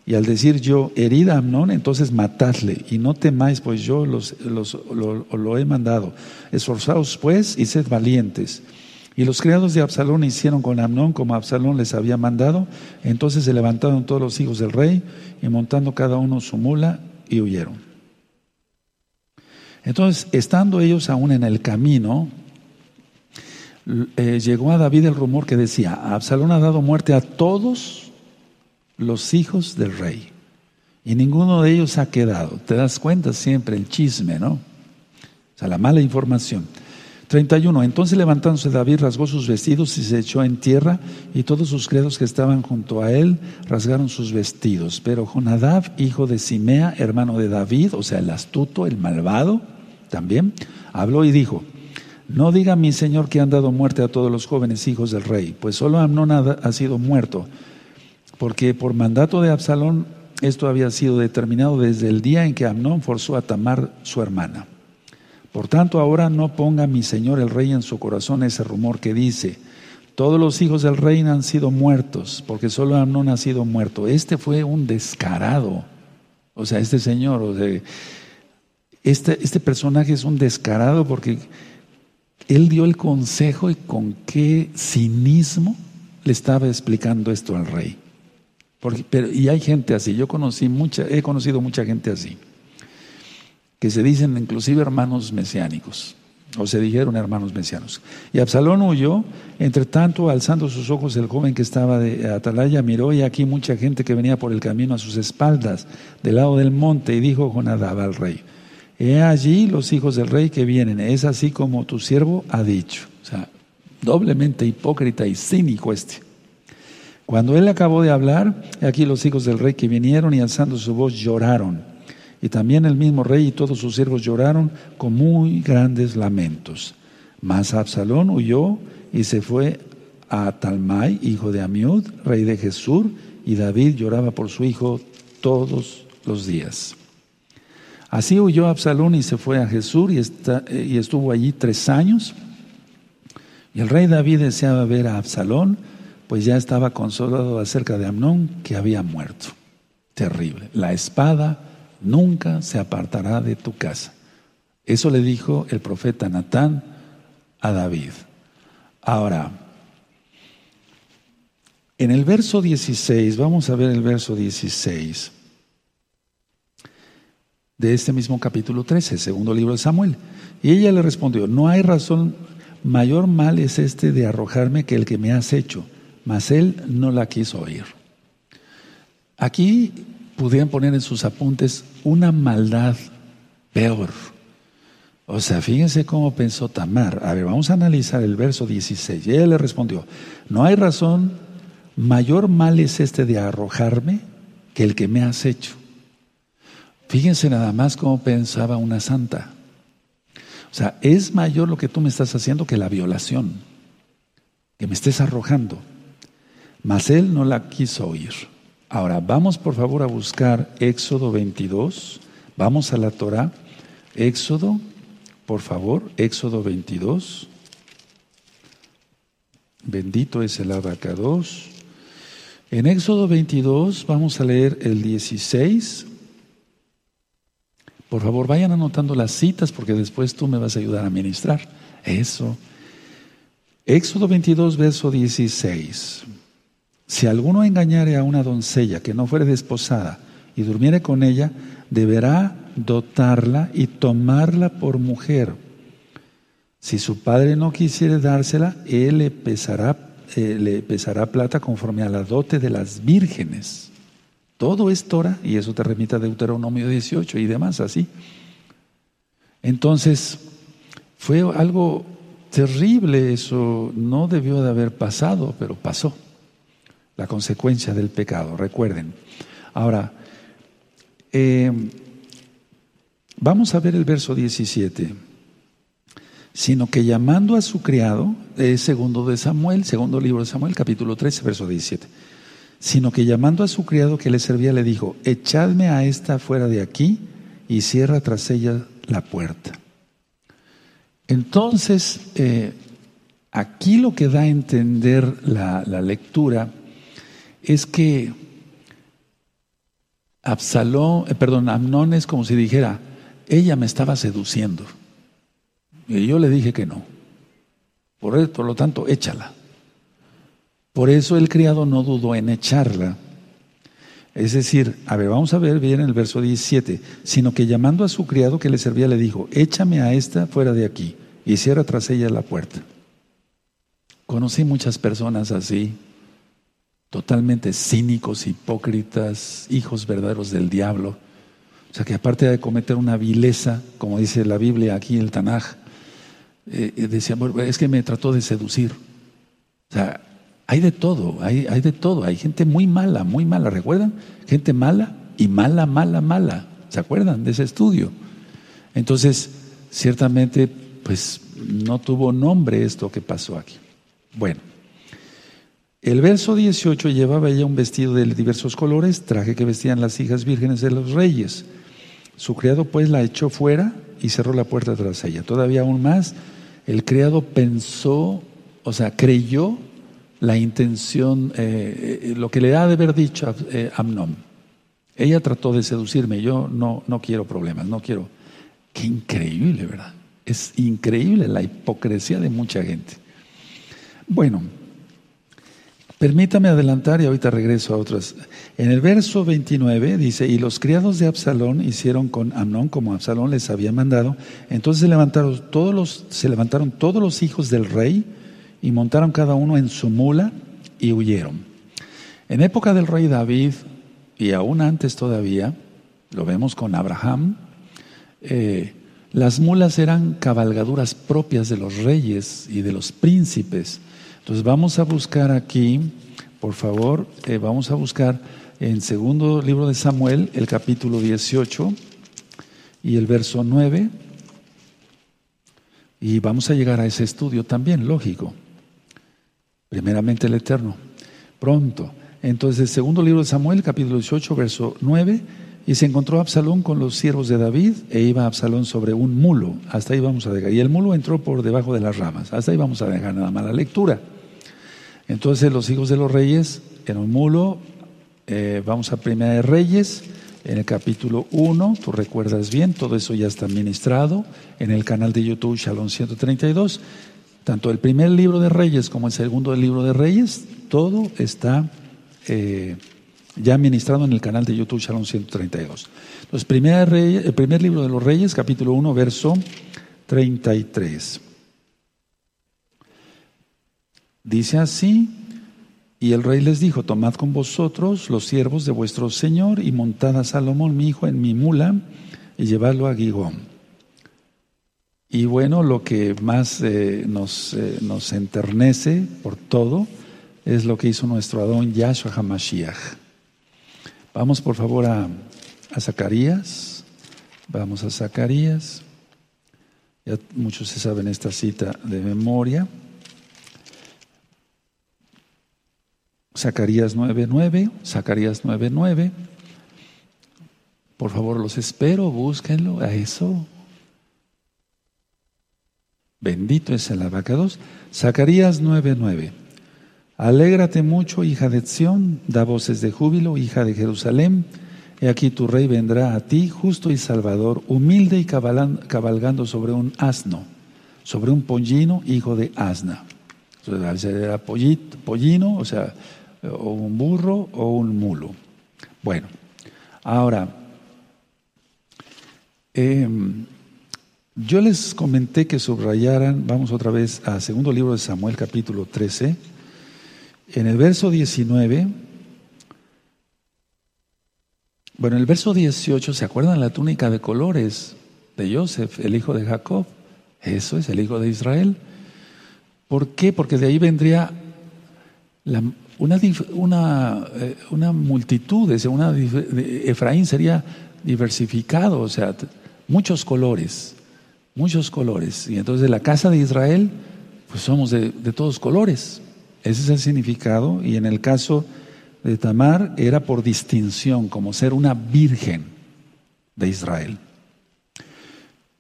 y al decir yo, herida Amnón, entonces matadle y no temáis, pues yo los, lo, he mandado. Esforzaos pues y sed valientes. Y los criados de Absalón hicieron con Amnón como Absalón les había mandado. Entonces se levantaron todos los hijos del rey y montando cada uno su mula y huyeron. Entonces, estando ellos aún en el camino, eh, llegó a David el rumor que decía, Absalón ha dado muerte a todos los hijos del rey. Y ninguno de ellos ha quedado. Te das cuenta siempre el chisme, ¿no? O sea, la mala información. 31. Entonces levantándose David rasgó sus vestidos y se echó en tierra y todos sus criados que estaban junto a él rasgaron sus vestidos. Pero Jonadab, hijo de Simea, hermano de David, o sea, el astuto, el malvado, también, habló y dijo, no diga mi señor que han dado muerte a todos los jóvenes hijos del rey, pues solo Amnón ha sido muerto porque por mandato de Absalón esto había sido determinado desde el día en que Amnón forzó a Tamar su hermana. Por tanto, ahora no ponga mi señor el rey en su corazón ese rumor que dice, todos los hijos del rey han sido muertos, porque solo Amnón ha sido muerto. Este fue un descarado. O sea, este señor, o sea, este, este personaje es un descarado porque él dio el consejo y con qué cinismo le estaba explicando esto al rey y hay gente así, yo conocí mucha, he conocido mucha gente así, que se dicen inclusive hermanos mesiánicos, o se dijeron hermanos mesianos. Y Absalón huyó, entre tanto, alzando sus ojos, el joven que estaba de Atalaya miró y aquí mucha gente que venía por el camino a sus espaldas, del lado del monte, y dijo Jonadab al rey, he allí los hijos del rey que vienen, es así como tu siervo ha dicho. O sea, doblemente hipócrita y cínico este. Cuando él acabó de hablar, aquí los hijos del rey que vinieron y alzando su voz lloraron. Y también el mismo rey y todos sus siervos lloraron con muy grandes lamentos. Mas Absalón huyó y se fue a Talmai, hijo de Amiud, rey de Jesús, y David lloraba por su hijo todos los días. Así huyó Absalón y se fue a Jesús y, y estuvo allí tres años. Y el rey David deseaba ver a Absalón, pues ya estaba consolado acerca de Amnón que había muerto. Terrible. La espada nunca se apartará de tu casa. Eso le dijo el profeta Natán a David. Ahora, en el verso 16, vamos a ver el verso 16 de este mismo capítulo 13, segundo libro de Samuel. Y ella le respondió, no hay razón, mayor mal es este de arrojarme que el que me has hecho mas él no la quiso oír. Aquí pudieran poner en sus apuntes una maldad peor. O sea, fíjense cómo pensó Tamar. A ver, vamos a analizar el verso 16. Y ella le respondió, no hay razón, mayor mal es este de arrojarme que el que me has hecho. Fíjense nada más cómo pensaba una santa. O sea, es mayor lo que tú me estás haciendo que la violación, que me estés arrojando. Mas él no la quiso oír. Ahora, vamos por favor a buscar Éxodo 22. Vamos a la Torah. Éxodo, por favor, Éxodo 22. Bendito es el abacados. En Éxodo 22 vamos a leer el 16 por favor, vayan anotando las citas porque después tú me vas a ayudar a ministrar. Eso. Éxodo 22, verso 16. Si alguno engañare a una doncella que no fuere desposada y durmiere con ella, deberá dotarla y tomarla por mujer. Si su padre no quisiere dársela, él le pesará, eh, le pesará plata conforme a la dote de las vírgenes. Todo es Torah y eso te remite a Deuteronomio 18 y demás, así. Entonces, fue algo terrible, eso no debió de haber pasado, pero pasó. La consecuencia del pecado, recuerden. Ahora, eh, vamos a ver el verso 17. Sino que llamando a su criado, es segundo de Samuel, segundo libro de Samuel, capítulo 13, verso 17 sino que llamando a su criado que le servía le dijo, echadme a esta fuera de aquí y cierra tras ella la puerta. Entonces, eh, aquí lo que da a entender la, la lectura es que Absalón, eh, perdón, Amnón es como si dijera, ella me estaba seduciendo. Y yo le dije que no. Por, por lo tanto, échala. Por eso el criado no dudó en echarla. Es decir, a ver, vamos a ver bien el verso 17, sino que llamando a su criado que le servía le dijo, échame a esta fuera de aquí y cierra tras ella la puerta. Conocí muchas personas así, totalmente cínicos, hipócritas, hijos verdaderos del diablo. O sea, que aparte de cometer una vileza, como dice la Biblia aquí, el Tanaj, eh, eh, decía, es que me trató de seducir. O sea, hay de todo, hay, hay de todo. Hay gente muy mala, muy mala. ¿Recuerdan? Gente mala y mala, mala, mala. ¿Se acuerdan de ese estudio? Entonces, ciertamente, pues no tuvo nombre esto que pasó aquí. Bueno, el verso 18 llevaba ella un vestido de diversos colores, traje que vestían las hijas vírgenes de los reyes. Su criado pues la echó fuera y cerró la puerta tras ella. Todavía aún más, el criado pensó, o sea, creyó la intención, eh, eh, lo que le ha de haber dicho a eh, Amnón. Ella trató de seducirme, yo no, no quiero problemas, no quiero. Qué increíble, ¿verdad? Es increíble la hipocresía de mucha gente. Bueno, permítame adelantar y ahorita regreso a otras. En el verso 29 dice, y los criados de Absalón hicieron con Amnón como Absalón les había mandado. Entonces se levantaron todos los, se levantaron todos los hijos del rey, y montaron cada uno en su mula y huyeron. En época del rey David, y aún antes todavía, lo vemos con Abraham, eh, las mulas eran cabalgaduras propias de los reyes y de los príncipes. Entonces vamos a buscar aquí, por favor, eh, vamos a buscar en segundo libro de Samuel, el capítulo 18 y el verso 9. Y vamos a llegar a ese estudio también, lógico. Primeramente el Eterno. Pronto. Entonces, el segundo libro de Samuel, capítulo 18, verso 9, y se encontró Absalón con los siervos de David e iba Absalón sobre un mulo. Hasta ahí vamos a dejar. Y el mulo entró por debajo de las ramas. Hasta ahí vamos a dejar nada más la lectura. Entonces los hijos de los reyes en un mulo. Eh, vamos a Primera de Reyes, en el capítulo 1. Tú recuerdas bien, todo eso ya está ministrado en el canal de YouTube Shalom 132. Tanto el primer libro de Reyes como el segundo libro de Reyes, todo está eh, ya ministrado en el canal de YouTube Shalom 132. Entonces, primer el primer libro de los Reyes, capítulo 1, verso 33. Dice así, Y el rey les dijo, tomad con vosotros los siervos de vuestro señor y montad a Salomón, mi hijo, en mi mula y llevadlo a Gigón. Y bueno, lo que más eh, nos, eh, nos enternece por todo es lo que hizo nuestro Adón Yahshua HaMashiach. Vamos por favor a, Zacarías. Vamos a Zacarías. Ya muchos se saben esta cita de memoria. Zacarías 9.9, Zacarías 9.9. Por favor, los espero, búsquenlo a eso. Bendito es el abacados. Zacarías 9:9. Alégrate mucho, hija de Sión, da voces de júbilo, hija de Jerusalén. He aquí tu rey vendrá a ti, justo y salvador, humilde y cabalgando sobre un asno, sobre un pollino, hijo de asna. Era pollino, o sea, o un burro o un mulo. Bueno, ahora, eh, yo les comenté que subrayaran, vamos otra vez a segundo libro de Samuel capítulo 13, en el verso 19, bueno, en el verso 18, ¿se acuerdan la túnica de colores de Joseph, el hijo de Jacob? Eso es el hijo de Israel. ¿Por qué? Porque de ahí vendría eh, una multitud, una, Efraín sería diversificado, o sea, muchos colores muchos colores. Y entonces la casa de Israel, pues somos de, todos colores. Ese es el significado. Y en el caso de Tamar era por distinción, como ser una virgen de Israel.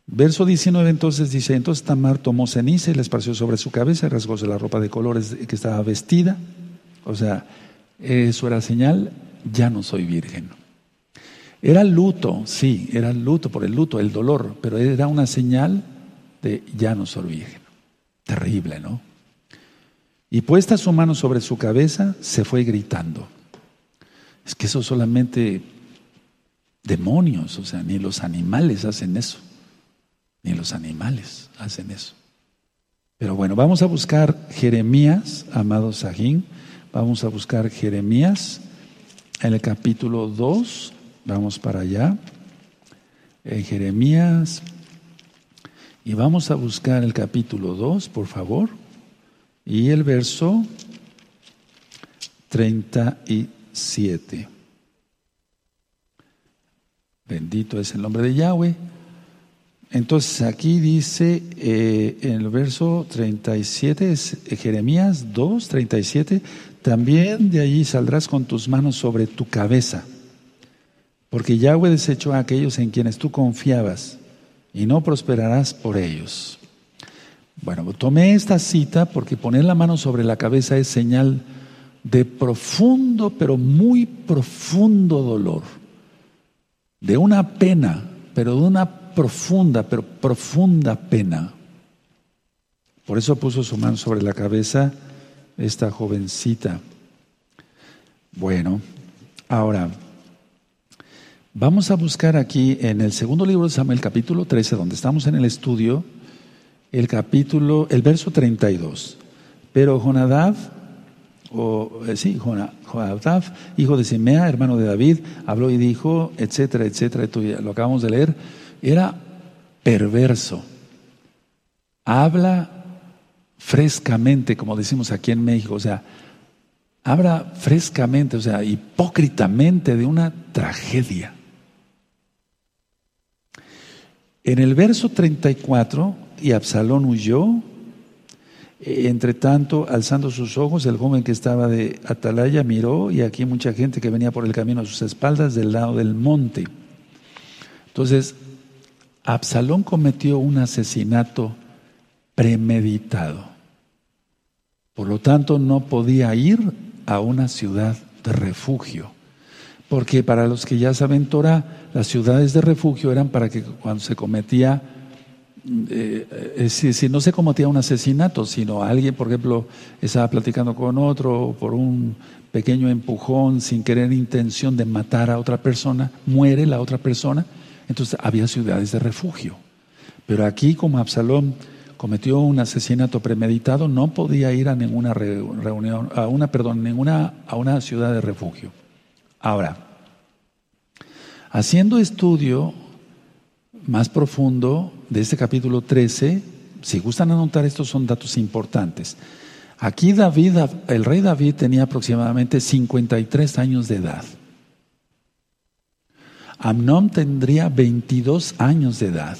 Verso 19 entonces dice, entonces Tamar tomó ceniza y la esparció sobre su cabeza, rasgóse la ropa de colores que estaba vestida. O sea, eso era señal, ya no soy virgen. Era luto, sí, era luto por el luto, el dolor, pero era una señal de ya no soy virgen. Terrible, ¿no? Y puesta su mano sobre su cabeza, se fue gritando. Es que eso solamente demonios, o sea, ni los animales hacen eso. Ni los animales hacen eso. Pero bueno, vamos a buscar Jeremías, amado Sajín. Vamos a buscar Jeremías en el capítulo 2. Vamos para allá. En Jeremías. Y vamos a buscar el capítulo 2, por favor. Y el verso 37. Bendito es el nombre de Yahweh. Entonces aquí dice eh, en el verso 37, es Jeremías 2, 37, también de allí saldrás con tus manos sobre tu cabeza porque Yahweh desechó a aquellos en quienes tú confiabas y no prosperarás por ellos. Bueno, tomé esta cita porque poner la mano sobre la cabeza es señal de profundo, pero muy profundo dolor, de una pena, pero de una profunda, pero profunda pena. Por eso puso su mano sobre la cabeza esta jovencita. Bueno, ahora, Vamos a buscar aquí en el segundo libro de Samuel, capítulo 13, donde estamos en el estudio, el capítulo, el verso 32. Pero Jonadab, o eh, sí, Jonadab, hijo de Simea, hermano de David, habló y dijo, etcétera, etcétera, esto lo acabamos de leer, era perverso. Habla frescamente, como decimos aquí en México, o sea, habla frescamente, o sea, hipócritamente de una tragedia. En el verso 34, y Absalón huyó, eh, entre tanto, alzando sus ojos, el joven que estaba de Atalaya miró y aquí mucha gente que venía por el camino a sus espaldas del lado del monte. Entonces, Absalón cometió un asesinato premeditado. Por lo tanto, no podía ir a una ciudad de refugio. Porque para los que ya saben Torah, las ciudades de refugio eran para que cuando se cometía, eh, eh, si, no se cometía un asesinato, sino alguien, por ejemplo, estaba platicando con otro por un pequeño empujón sin querer intención de matar a otra persona, muere la otra persona, entonces había ciudades de refugio. Pero aquí como Absalón cometió un asesinato premeditado, no podía ir a ninguna reunión, a una, perdón, ninguna, a una ciudad de refugio. Ahora, haciendo estudio más profundo de este capítulo 13, si gustan anotar, estos son datos importantes. Aquí David, el rey David tenía aproximadamente 53 años de edad. Amnón tendría 22 años de edad.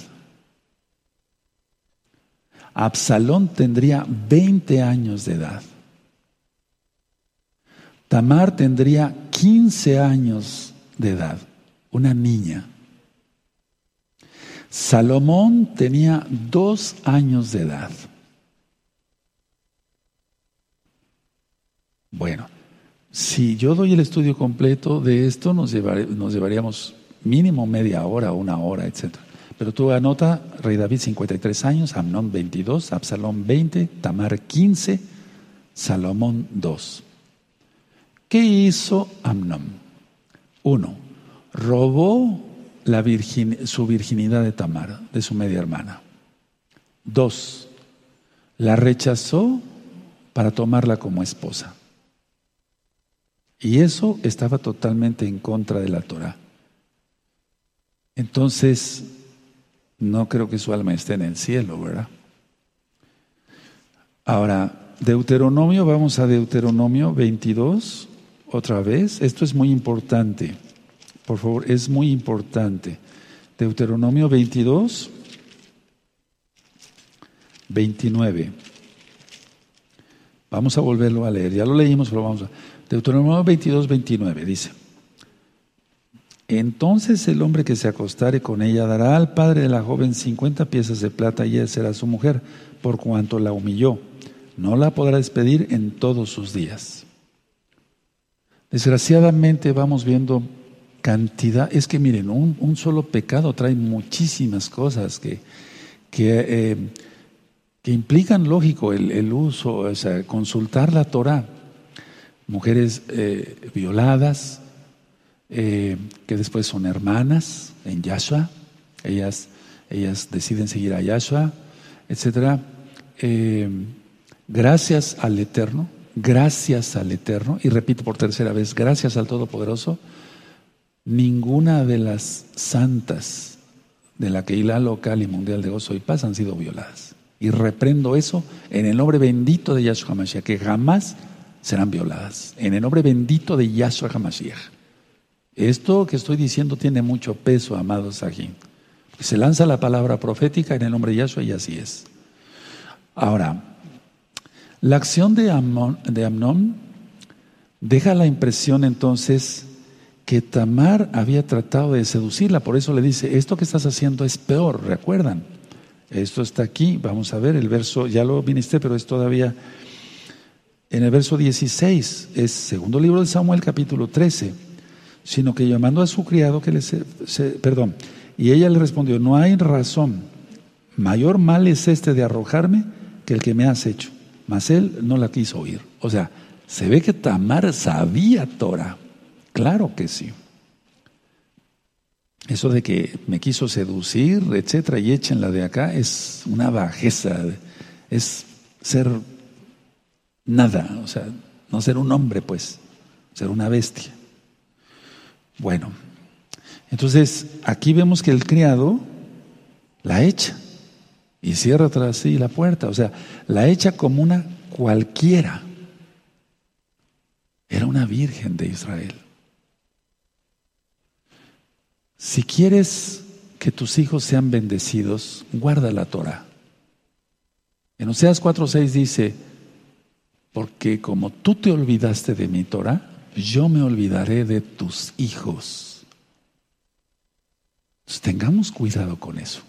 Absalón tendría 20 años de edad. Tamar tendría 15 años de edad, una niña. Salomón tenía dos años de edad. Bueno, si yo doy el estudio completo de esto, nos, llevaríamos mínimo media hora, una hora, etc. Pero tú anota, rey David 53 años, Amnón 22, Absalón 20, Tamar 15, Salomón 2. ¿Qué hizo Amnón? Uno, robó la su virginidad de Tamar, de su media hermana. Dos, la rechazó para tomarla como esposa. Y eso estaba totalmente en contra de la Torah. Entonces, no creo que su alma esté en el cielo, ¿verdad? Ahora, Deuteronomio, vamos a Deuteronomio 22, otra vez. Esto es muy importante. Por favor, es muy importante. Deuteronomio 22, 29. Vamos a volverlo a leer. Ya lo leímos, pero vamos a. Deuteronomio 22, 29 dice. Entonces el hombre que se acostare con ella dará al padre de la joven cincuenta piezas de plata y ella será su mujer, por cuanto la humilló. No la podrá despedir en todos sus días. Desgraciadamente vamos viendo cantidad, es que miren, un, solo pecado trae muchísimas cosas que, eh, que implican, lógico, el, uso, o sea, consultar la Torah. Mujeres eh, violadas, eh, que después son hermanas en Yahshua, ellas, ellas deciden seguir a Yahshua, etc. Gracias al Eterno, gracias al Eterno, y repito por tercera vez, gracias al Todopoderoso, ninguna de las santas de la Keilah local y mundial de gozo y paz han sido violadas. Y reprendo eso en el nombre bendito de Yahshua HaMashiach, que jamás serán violadas. En el nombre bendito de Yahshua HaMashiach. Esto que estoy diciendo tiene mucho peso, amados aquí. Se lanza la palabra profética en el nombre de Yahshua y así es. Ahora, la acción de, de Amnón deja la impresión entonces que Tamar había tratado de seducirla, por eso le dice, esto que estás haciendo es peor, recuerdan. Esto está aquí, vamos a ver el verso, ya lo viniste, pero es todavía en el verso 16, es segundo libro de Samuel capítulo 13 sino que llamando a su criado que le se, perdón, y ella le respondió, no hay razón, mayor mal es este de arrojarme que el que me has hecho. Mas él no la quiso oír. O sea, se ve que Tamar sabía Torah. Claro que sí. Eso de que me quiso seducir, etcétera, y échenla de acá, es una bajeza, es ser nada, o sea, no ser un hombre, pues, ser una bestia. Bueno, entonces aquí vemos que el criado la echa y cierra tras sí la puerta, o sea, la echa como una cualquiera. Era una virgen de Israel. Si quieres que tus hijos sean bendecidos, guarda la Torah. En Oseas 4:6 dice, porque como tú te olvidaste de mi Torah, yo me olvidaré de tus hijos. tengamos cuidado con eso.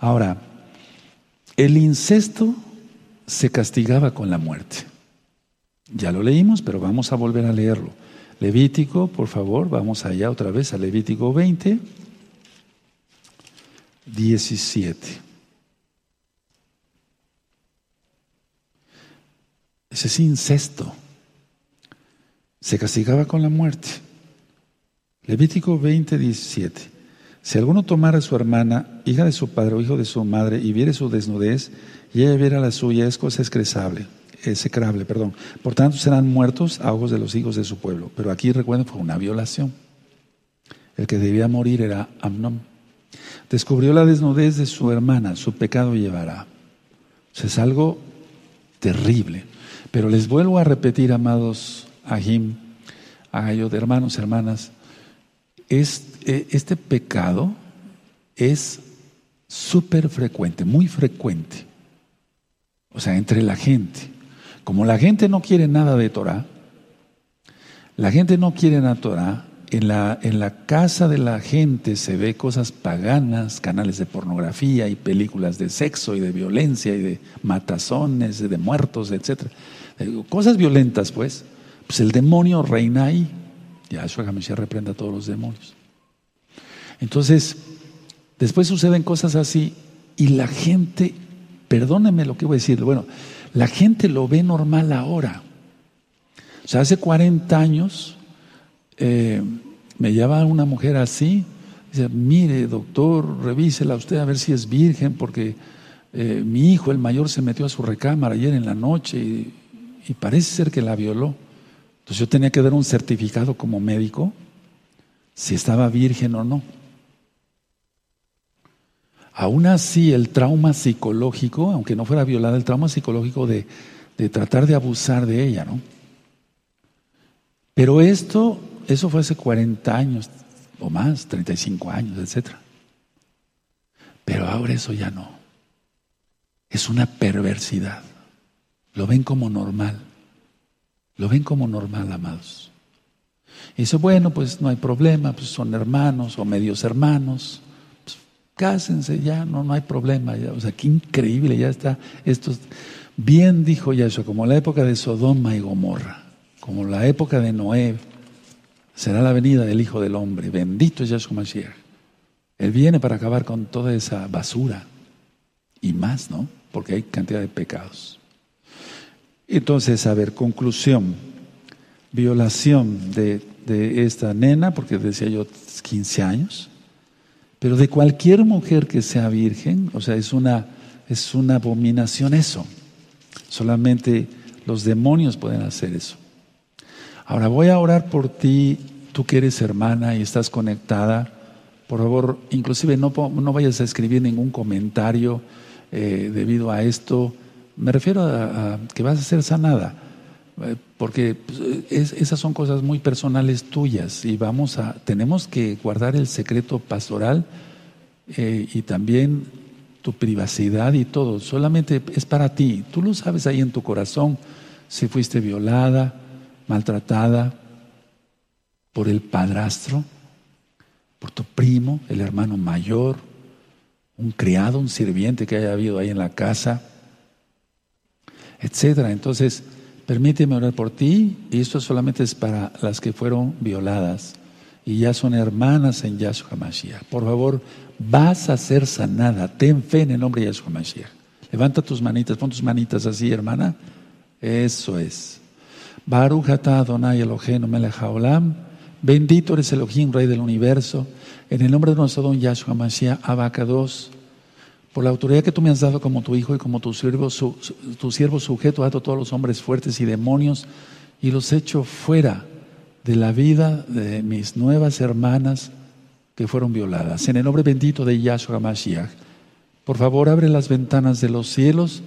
Ahora, el incesto se castigaba con la muerte. Ya lo leímos, pero vamos a volver a leerlo. Levítico, por favor, vamos allá otra vez a Levítico 20, 17. Ese es incesto se castigaba con la muerte. Levítico 20, 17. Si alguno tomara a su hermana, hija de su padre o hijo de su madre, y viere su desnudez, y ella viera la suya, es cosa excresable, execrable, perdón. Por tanto, serán muertos a ojos de los hijos de su pueblo. Pero aquí recuerden, fue una violación. El que debía morir era Amnón. Descubrió la desnudez de su hermana, su pecado llevará. es algo terrible. Pero les vuelvo a repetir, amados Ahim, Ayo, de hermanos, hermanas, eh, este pecado es súper frecuente, muy frecuente. O sea, entre la gente. Como la gente no quiere nada de Torah, la gente no quiere nada de Torah, en la, en la casa de la gente se ve cosas paganas, canales de pornografía y películas de sexo y de violencia y de matazones, de muertos, etc. Cosas violentas, pues. Pues el demonio reina ahí. Yahshua HaMashiach reprenda a todos los demonios. Entonces, después suceden cosas así y la gente, perdónenme lo que voy a decir, bueno, la gente lo ve normal ahora. O sea, hace 40 años eh, me llama una mujer así, dice, mire doctor, revísela usted a ver si es virgen, porque eh, mi hijo, el mayor, se metió a su recámara ayer en la noche y, y parece ser que la violó. Entonces yo tenía que dar un certificado como médico si estaba virgen o no. Aún así, el trauma psicológico, aunque no fuera violada, el trauma psicológico de, tratar de abusar de ella, ¿no? Pero esto eso fue hace 40 años o más, 35 años, etc. Pero ahora eso ya no. Es una perversidad. Lo ven como normal. Lo ven como normal, amados. Y dice, bueno, pues no hay problema, pues son hermanos o medios hermanos. Cásense ya, no, no hay problema. Ya. O sea, qué increíble, ya está. Esto bien dijo Yahshua, como la época de Sodoma y Gomorra, como la época de Noé, será la venida del Hijo del Hombre. Bendito es Yahshua Mashiach. Él viene para acabar con toda esa basura y más, ¿no? Porque hay cantidad de pecados. Entonces, a ver, conclusión. Violación de, de esta nena, porque decía yo 15 años, pero de cualquier mujer que sea virgen, o sea, es una, es una abominación eso. Solamente los demonios pueden hacer eso. Ahora voy a orar por ti, tú que eres hermana y estás conectada. Por favor, inclusive no, no vayas a escribir ningún comentario eh, debido a esto. Me refiero a, que vas a ser sanada, porque pues, esas son cosas muy personales tuyas y vamos a, tenemos que guardar el secreto pastoral eh, y también tu privacidad y todo. Solamente es para ti. Tú lo sabes ahí en tu corazón si fuiste violada, maltratada por el padrastro, por tu primo, el hermano mayor, un criado, un sirviente que haya habido ahí en la casa, etcétera. Entonces, permíteme orar por ti, y esto solamente es para las que fueron violadas y ya son hermanas en Yahshua Mashiach. Por favor, vas a ser sanada. Ten fe en el nombre de Yahshua Mashiach. Levanta tus manitas, pon tus manitas así, hermana. Eso es. Baruch Adonai Eloheinu melech haolam. Bendito eres Elohim, Rey del universo. En el nombre de nuestro don Yahshua Mashiach, Abacados. Por la autoridad que tú me has dado como tu hijo y como tu siervo, tu siervo sujeto a todos los hombres fuertes y demonios y los echo fuera de la vida de mis nuevas hermanas que fueron violadas. En el nombre bendito de Yahshua Mashiach, por favor abre las ventanas de los cielos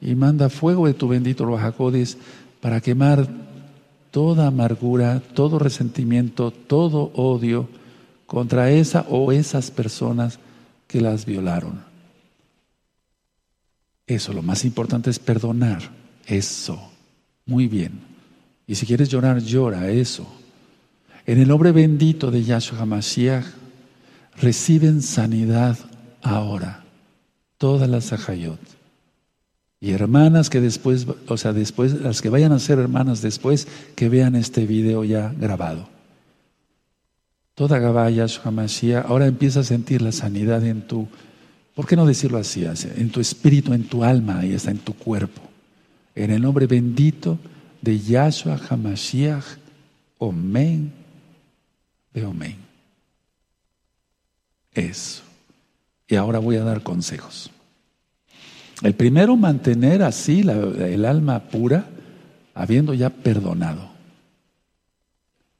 y manda fuego de tu bendito Ruajacodes para quemar toda amargura, todo resentimiento, todo odio contra esa o esas personas que las violaron. Eso, lo más importante es perdonar. Eso. Muy bien. Y si quieres llorar, llora eso. En el nombre bendito de Yahshua HaMashiach, reciben sanidad ahora. Todas las ajayot. Y hermanas que después, o sea, después, las que vayan a ser hermanas después, que vean este video ya grabado. Toda Gabaya, Mashiach, ahora empieza a sentir la sanidad en tu, ¿por qué no decirlo así? En tu espíritu, en tu alma y está en tu cuerpo. En el nombre bendito de Yahshua HaMashiach, Omen, Omen. Eso. Y ahora voy a dar consejos. El primero, mantener así el alma pura, habiendo ya perdonado.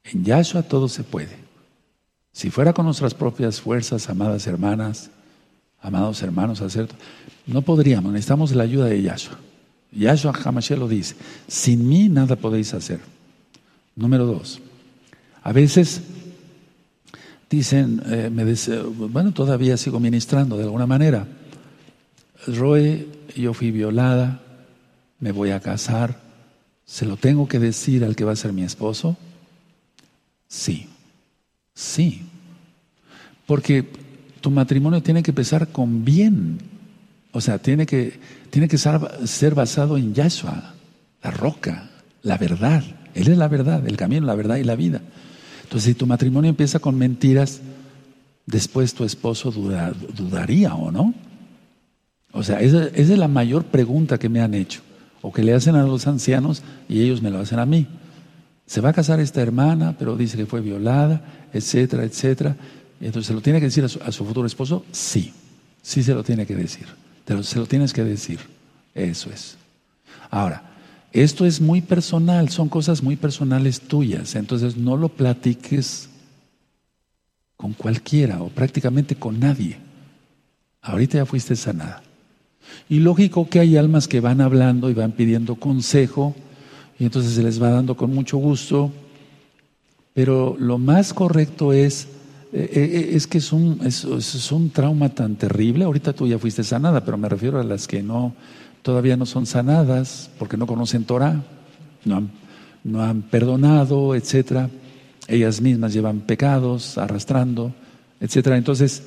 En Yahshua todo se puede. Si fuera con nuestras propias fuerzas, amadas hermanas, amados hermanos, hacer, no podríamos, necesitamos la ayuda de Yahshua. Yahshua Hamashiach lo dice, sin mí nada podéis hacer. Número dos, a veces dicen, eh, me bueno, todavía sigo ministrando de alguna manera. Roe, yo fui violada, me voy a casar, ¿se lo tengo que decir al que va a ser mi esposo? Sí, sí. Porque tu matrimonio tiene que empezar con bien. O sea, tiene que, tiene que ser, basado en Yahshua, la roca, la verdad. Él es la verdad, el camino, la verdad y la vida. Entonces, si tu matrimonio empieza con mentiras, después tu esposo dudaría o no. O sea, esa, esa, es la mayor pregunta que me han hecho, o que le hacen a los ancianos y ellos me lo hacen a mí. Se va a casar esta hermana, pero dice que fue violada, etcétera, etcétera. Entonces, ¿se lo tiene que decir a su, futuro esposo? Sí, sí se lo tiene que decir. se lo tienes que decir. Eso es. Ahora, esto es muy personal, son cosas muy personales tuyas. Entonces, no lo platiques con cualquiera o prácticamente con nadie. Ahorita ya fuiste sanada. Y lógico que hay almas que van hablando y van pidiendo consejo y entonces se les va dando con mucho gusto, pero lo más correcto es, es que es un, es, un trauma tan terrible, ahorita tú ya fuiste sanada, pero me refiero a las que no, todavía no son sanadas porque no conocen Torah, no han, no han perdonado, etcétera. Ellas mismas llevan pecados arrastrando, etcétera. Entonces,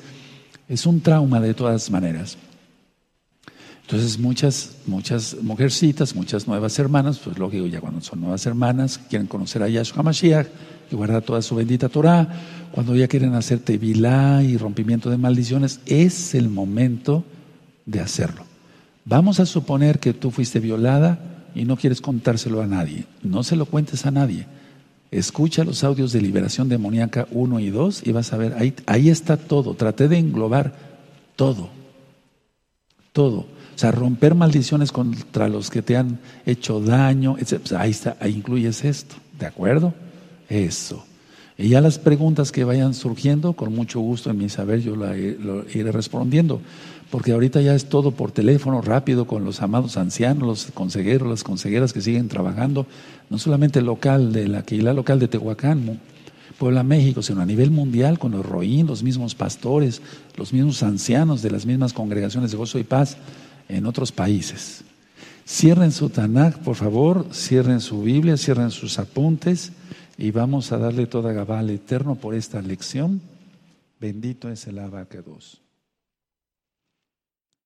es un trauma de todas maneras. Entonces muchas, muchas mujercitas, muchas nuevas hermanas, pues lógico, ya cuando son nuevas hermanas, quieren conocer a Yahshua Mashiach y guardar toda su bendita Torah, cuando ya quieren hacer tevilá y rompimiento de maldiciones, es el momento de hacerlo. Vamos a suponer que tú fuiste violada y no quieres contárselo a nadie. No se lo cuentes a nadie. Escucha los audios de liberación demoníaca 1 y 2 y vas a ver, ahí, ahí está todo. Traté de englobar todo. Todo. O sea, romper maldiciones contra los que te han hecho daño, pues ahí está, ahí incluyes esto, ¿de acuerdo? Eso. Y ya las preguntas que vayan surgiendo, con mucho gusto en mi saber yo la, iré respondiendo, porque ahorita ya es todo por teléfono, rápido, con los amados ancianos, los consejeros, las consejeras que siguen trabajando, no solamente local, de la la local de Tehuacán, Puebla, México, sino a nivel mundial, con los roín, los mismos pastores, los mismos ancianos de las mismas congregaciones de gozo y paz en otros países. Cierren su Tanakh, por favor, cierren su Biblia, cierren sus apuntes y vamos a darle toda Gabal eterno por esta lección. Bendito es el abacados.